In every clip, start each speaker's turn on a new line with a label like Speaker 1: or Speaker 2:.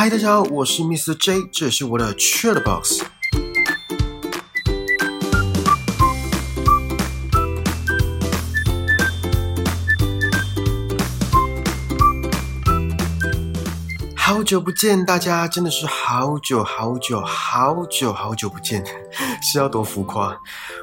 Speaker 1: 嗨，大家好，我是 Mr. J，这是我的 Chat Box。久不见，大家真的是好久好久好久好久不见，是要多浮夸？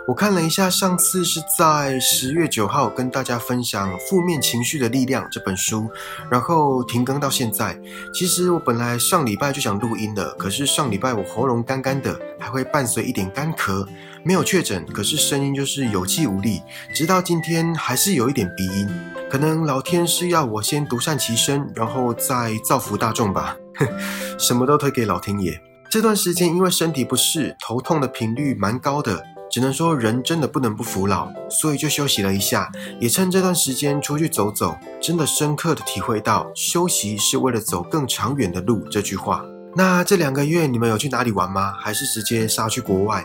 Speaker 1: 我看了一下，上次是在十月九号跟大家分享《负面情绪的力量》这本书，然后停更到现在。其实我本来上礼拜就想录音的，可是上礼拜我喉咙干干的，还会伴随一点干咳，没有确诊，可是声音就是有气无力，直到今天还是有一点鼻音。可能老天是要我先独善其身，然后再造福大众吧。什么都推给老天爷。这段时间因为身体不适，头痛的频率蛮高的，只能说人真的不能不服老，所以就休息了一下。也趁这段时间出去走走，真的深刻的体会到“休息是为了走更长远的路”这句话。那这两个月你们有去哪里玩吗？还是直接杀去国外？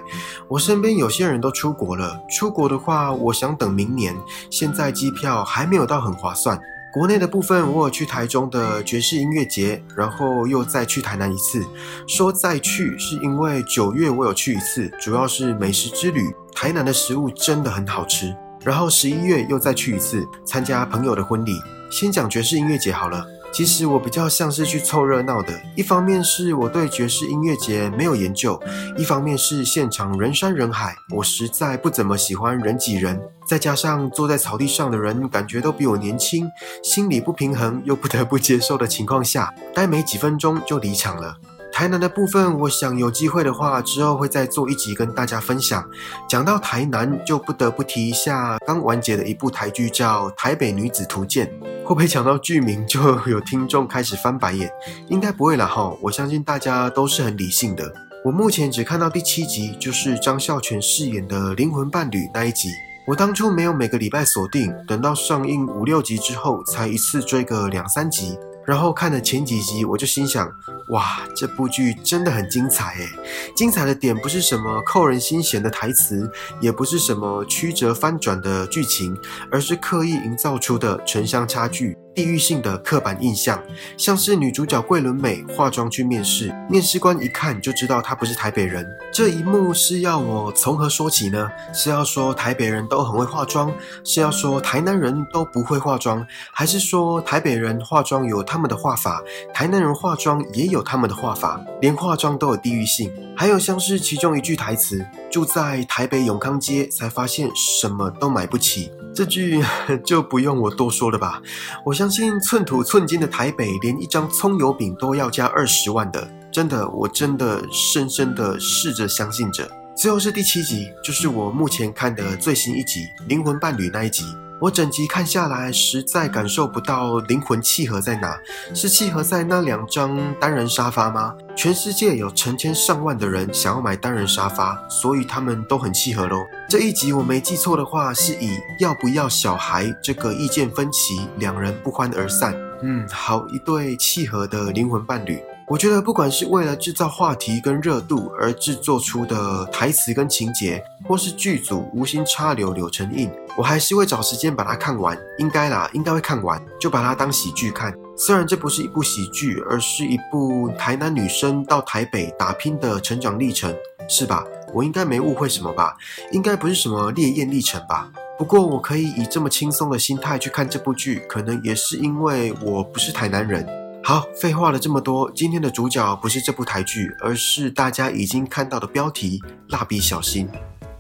Speaker 1: 我身边有些人都出国了。出国的话，我想等明年。现在机票还没有到很划算。国内的部分，我有去台中的爵士音乐节，然后又再去台南一次。说再去是因为九月我有去一次，主要是美食之旅。台南的食物真的很好吃。然后十一月又再去一次，参加朋友的婚礼。先讲爵士音乐节好了。其实我比较像是去凑热闹的，一方面是我对爵士音乐节没有研究，一方面是现场人山人海，我实在不怎么喜欢人挤人，再加上坐在草地上的人感觉都比我年轻，心理不平衡又不得不接受的情况下，待没几分钟就离场了。台南的部分，我想有机会的话，之后会再做一集跟大家分享。讲到台南，就不得不提一下刚完结的一部台剧，叫《台北女子图鉴》。会不会讲到剧名就有听众开始翻白眼？应该不会啦哈，我相信大家都是很理性的。我目前只看到第七集，就是张孝全饰演的灵魂伴侣那一集。我当初没有每个礼拜锁定，等到上映五六集之后，才一次追个两三集。然后看了前几集，我就心想：哇，这部剧真的很精彩诶！精彩的点不是什么扣人心弦的台词，也不是什么曲折翻转的剧情，而是刻意营造出的城乡差距。地域性的刻板印象，像是女主角桂纶镁化妆去面试，面试官一看就知道她不是台北人。这一幕是要我从何说起呢？是要说台北人都很会化妆，是要说台南人都不会化妆，还是说台北人化妆有他们的画法，台南人化妆也有他们的画法，连化妆都有地域性？还有像是其中一句台词：“住在台北永康街，才发现什么都买不起。”这句 就不用我多说了吧？我相信寸土寸金的台北，连一张葱油饼都要加二十万的，真的，我真的深深的试着相信着。最后是第七集，就是我目前看的最新一集《灵魂伴侣》那一集。我整集看下来，实在感受不到灵魂契合在哪，是契合在那两张单人沙发吗？全世界有成千上万的人想要买单人沙发，所以他们都很契合喽。这一集我没记错的话，是以要不要小孩这个意见分歧，两人不欢而散。嗯，好一对契合的灵魂伴侣。我觉得，不管是为了制造话题跟热度而制作出的台词跟情节，或是剧组无心插柳柳成荫，我还是会找时间把它看完。应该啦，应该会看完，就把它当喜剧看。虽然这不是一部喜剧，而是一部台南女生到台北打拼的成长历程，是吧？我应该没误会什么吧？应该不是什么烈焰历程吧？不过我可以以这么轻松的心态去看这部剧，可能也是因为我不是台南人。好，废话了这么多，今天的主角不是这部台剧，而是大家已经看到的标题《蜡笔小新》。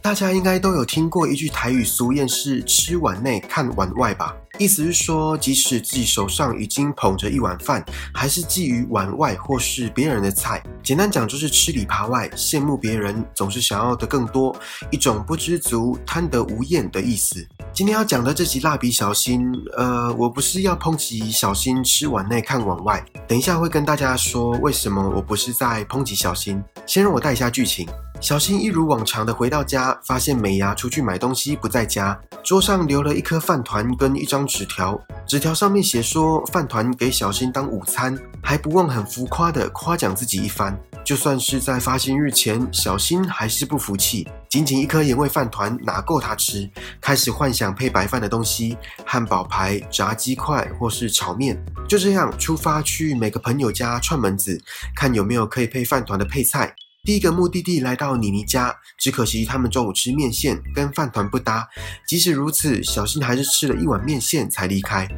Speaker 1: 大家应该都有听过一句台语俗谚，是“吃碗内看碗外”吧？意思是说，即使自己手上已经捧着一碗饭，还是觊觎碗外或是别人的菜。简单讲，就是吃里扒外，羡慕别人，总是想要的更多，一种不知足、贪得无厌的意思。今天要讲的这集《蜡笔小新》，呃，我不是要抨击小新吃碗内看碗外，等一下会跟大家说为什么我不是在抨击小新。先让我带一下剧情。小新一如往常的回到家，发现美伢出去买东西不在家，桌上留了一颗饭团跟一张纸条，纸条上面写说饭团给小新当午餐，还不忘很浮夸的夸奖自己一番。就算是在发薪日前，小新还是不服气，仅仅一颗盐味饭团哪够他吃？开始幻想配白饭的东西，汉堡排、炸鸡块或是炒面。就这样出发去每个朋友家串门子，看有没有可以配饭团的配菜。第一个目的地来到妮妮家，只可惜他们中午吃面线跟饭团不搭。即使如此，小新还是吃了一碗面线才离开。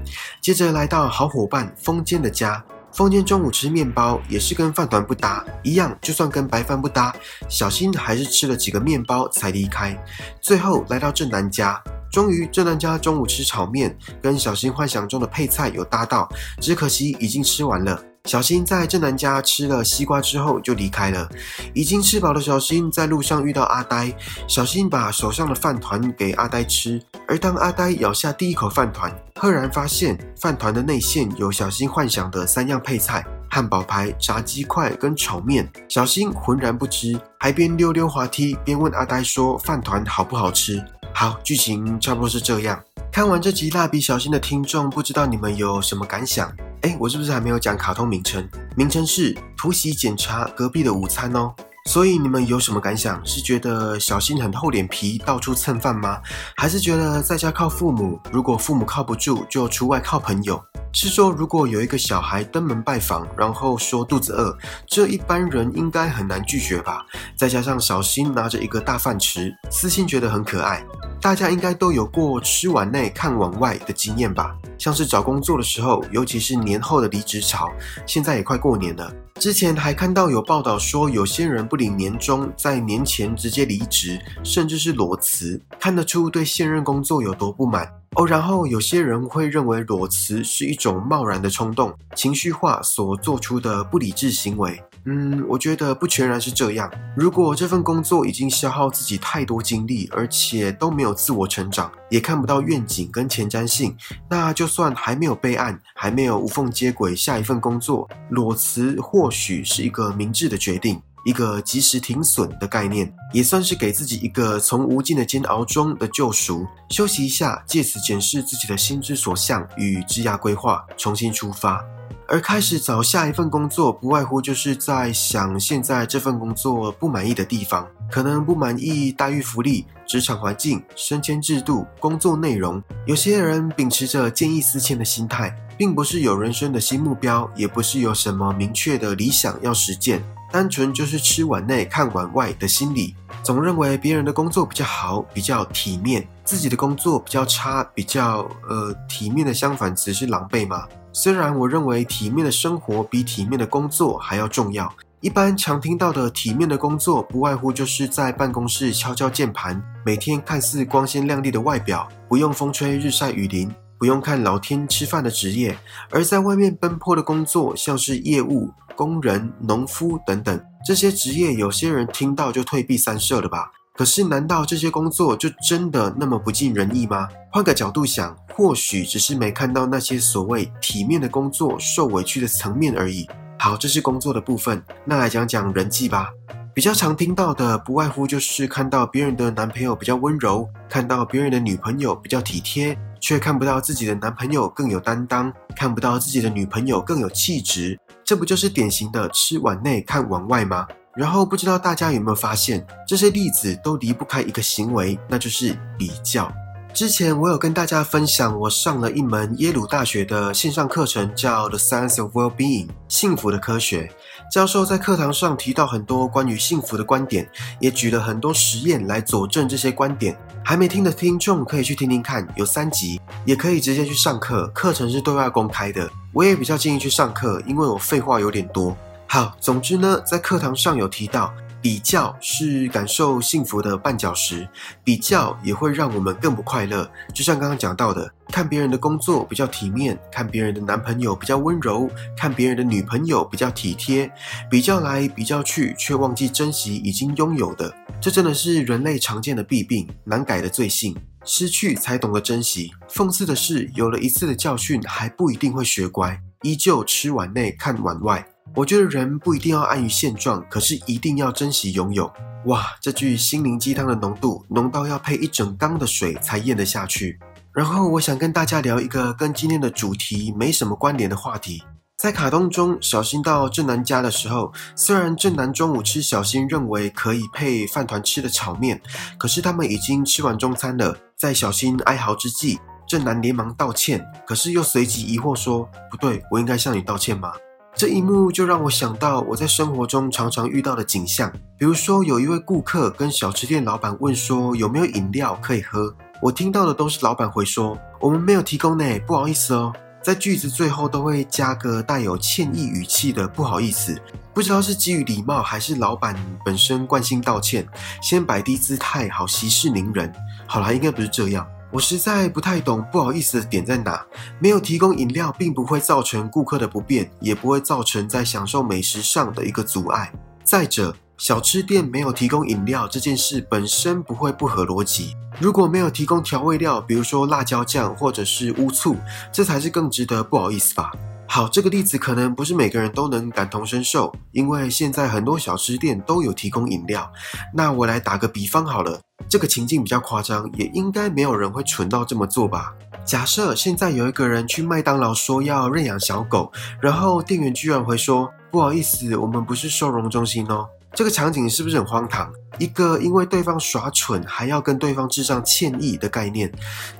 Speaker 1: 接着来到好伙伴风间的家，风间中午吃面包也是跟饭团不搭，一样就算跟白饭不搭，小新还是吃了几个面包才离开。最后来到正南家，终于正南家中午吃炒面，跟小新幻想中的配菜有搭到，只可惜已经吃完了。小新在正南家吃了西瓜之后就离开了。已经吃饱的小新在路上遇到阿呆，小新把手上的饭团给阿呆吃。而当阿呆咬下第一口饭团，赫然发现饭团的内馅有小新幻想的三样配菜：汉堡排、炸鸡块跟炒面。小新浑然不知，还边溜溜滑梯边问阿呆说：“饭团好不好吃？”好，剧情差不多是这样。看完这集蜡笔小新的听众，不知道你们有什么感想？哎，我是不是还没有讲卡通名称？名称是突袭检查隔壁的午餐哦。所以你们有什么感想？是觉得小新很厚脸皮，到处蹭饭吗？还是觉得在家靠父母，如果父母靠不住，就出外靠朋友？是说如果有一个小孩登门拜访，然后说肚子饿，这一般人应该很难拒绝吧？再加上小新拿着一个大饭匙，私心觉得很可爱。大家应该都有过吃碗内看碗外的经验吧？像是找工作的时候，尤其是年后的离职潮，现在也快过年了。之前还看到有报道说，有些人不领年终，在年前直接离职，甚至是裸辞，看得出对现任工作有多不满哦。然后有些人会认为裸辞是一种贸然的冲动、情绪化所做出的不理智行为。嗯，我觉得不全然是这样。如果这份工作已经消耗自己太多精力，而且都没有自我成长，也看不到愿景跟前瞻性，那就算还没有备案，还没有无缝接轨下一份工作，裸辞或许是一个明智的决定，一个及时停损的概念，也算是给自己一个从无尽的煎熬中的救赎，休息一下，借此检视自己的心之所向与职涯规划，重新出发。而开始找下一份工作，不外乎就是在想现在这份工作不满意的地方，可能不满意待遇、福利、职场环境、升迁制度、工作内容。有些人秉持着见异思迁的心态，并不是有人生的新目标，也不是有什么明确的理想要实践，单纯就是吃碗内看碗外的心理，总认为别人的工作比较好，比较体面，自己的工作比较差，比较呃体面的相反词是狼狈吗？虽然我认为体面的生活比体面的工作还要重要，一般常听到的体面的工作，不外乎就是在办公室敲敲键盘，每天看似光鲜亮丽的外表，不用风吹日晒雨淋，不用看老天吃饭的职业；而在外面奔波的工作，像是业务、工人、农夫等等这些职业，有些人听到就退避三舍了吧？可是，难道这些工作就真的那么不尽人意吗？换个角度想，或许只是没看到那些所谓体面的工作受委屈的层面而已。好，这是工作的部分，那来讲讲人际吧。比较常听到的，不外乎就是看到别人的男朋友比较温柔，看到别人的女朋友比较体贴，却看不到自己的男朋友更有担当，看不到自己的女朋友更有气质。这不就是典型的吃碗内看碗外吗？然后不知道大家有没有发现，这些例子都离不开一个行为，那就是比较。之前我有跟大家分享，我上了一门耶鲁大学的线上课程，叫《The Science of Well-being》幸福的科学。教授在课堂上提到很多关于幸福的观点，也举了很多实验来佐证这些观点。还没听的听众可以去听听看，有三集，也可以直接去上课，课程是对外公开的。我也比较建议去上课，因为我废话有点多。好，总之呢，在课堂上有提到，比较是感受幸福的绊脚石，比较也会让我们更不快乐。就像刚刚讲到的，看别人的工作比较体面，看别人的男朋友比较温柔，看别人的女朋友比较体贴，比较来比较去，却忘记珍惜已经拥有的，这真的是人类常见的弊病，难改的罪性。失去才懂得珍惜。讽刺的是，有了一次的教训，还不一定会学乖，依旧吃碗内看碗外。我觉得人不一定要安于现状，可是一定要珍惜拥有。哇，这句心灵鸡汤的浓度浓到要配一整缸的水才咽得下去。然后我想跟大家聊一个跟今天的主题没什么关联的话题。在卡通中，小新到正南家的时候，虽然正南中午吃小新认为可以配饭团吃的炒面，可是他们已经吃完中餐了。在小新哀嚎之际，正南连忙道歉，可是又随即疑惑说：“不对，我应该向你道歉吗？”这一幕就让我想到我在生活中常常遇到的景象，比如说有一位顾客跟小吃店老板问说有没有饮料可以喝，我听到的都是老板回说：“我们没有提供呢，不好意思哦。”在句子最后都会加个带有歉意语气的“不好意思”，不知道是基于礼貌，还是老板本身惯性道歉，先摆低姿态，好息事宁人。好啦，应该不是这样。我实在不太懂不好意思的点在哪。没有提供饮料，并不会造成顾客的不便，也不会造成在享受美食上的一个阻碍。再者，小吃店没有提供饮料这件事本身不会不合逻辑。如果没有提供调味料，比如说辣椒酱或者是乌醋，这才是更值得不好意思吧。好，这个例子可能不是每个人都能感同身受，因为现在很多小吃店都有提供饮料。那我来打个比方好了，这个情境比较夸张，也应该没有人会蠢到这么做吧。假设现在有一个人去麦当劳说要认养小狗，然后店员居然会说不好意思，我们不是收容中心哦。这个场景是不是很荒唐？一个因为对方耍蠢还要跟对方致上歉意的概念，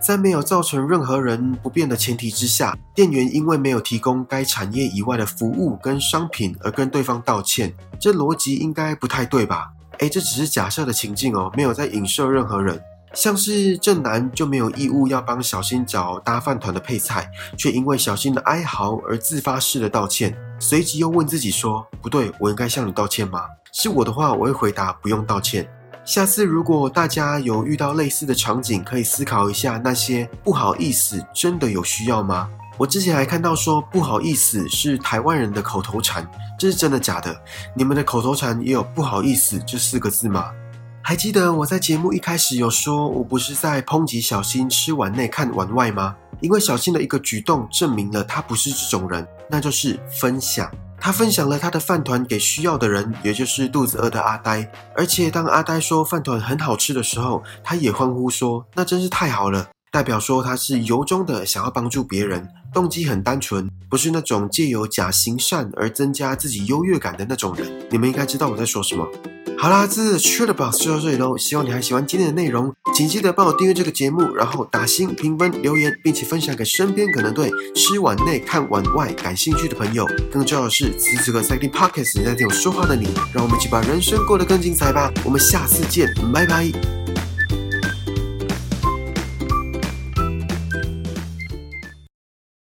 Speaker 1: 在没有造成任何人不便的前提之下，店员因为没有提供该产业以外的服务跟商品而跟对方道歉，这逻辑应该不太对吧？哎，这只是假设的情境哦，没有在影射任何人。像是正南就没有义务要帮小新找搭饭团的配菜，却因为小新的哀嚎而自发式的道歉，随即又问自己说：不对，我应该向你道歉吗？是我的话，我会回答不用道歉。下次如果大家有遇到类似的场景，可以思考一下，那些不好意思真的有需要吗？我之前还看到说不好意思是台湾人的口头禅，这是真的假的？你们的口头禅也有不好意思这四个字吗？还记得我在节目一开始有说，我不是在抨击小新吃碗内看碗外吗？因为小新的一个举动证明了他不是这种人，那就是分享。他分享了他的饭团给需要的人，也就是肚子饿的阿呆。而且当阿呆说饭团很好吃的时候，他也欢呼说：“那真是太好了！”代表说他是由衷的想要帮助别人，动机很单纯，不是那种借由假行善而增加自己优越感的那种人。你们应该知道我在说什么。好啦，这次 t r a d e Box 就到这里喽。希望你还喜欢今天的内容，请记得帮我订阅这个节目，然后打星、评分、留言，并且分享给身边可能对吃碗内看碗外感兴趣的朋友。更重要的是，此时此刻在听 Podcast 在听我说话的你，让我们一起把人生过得更精彩吧。我们下次见，拜拜。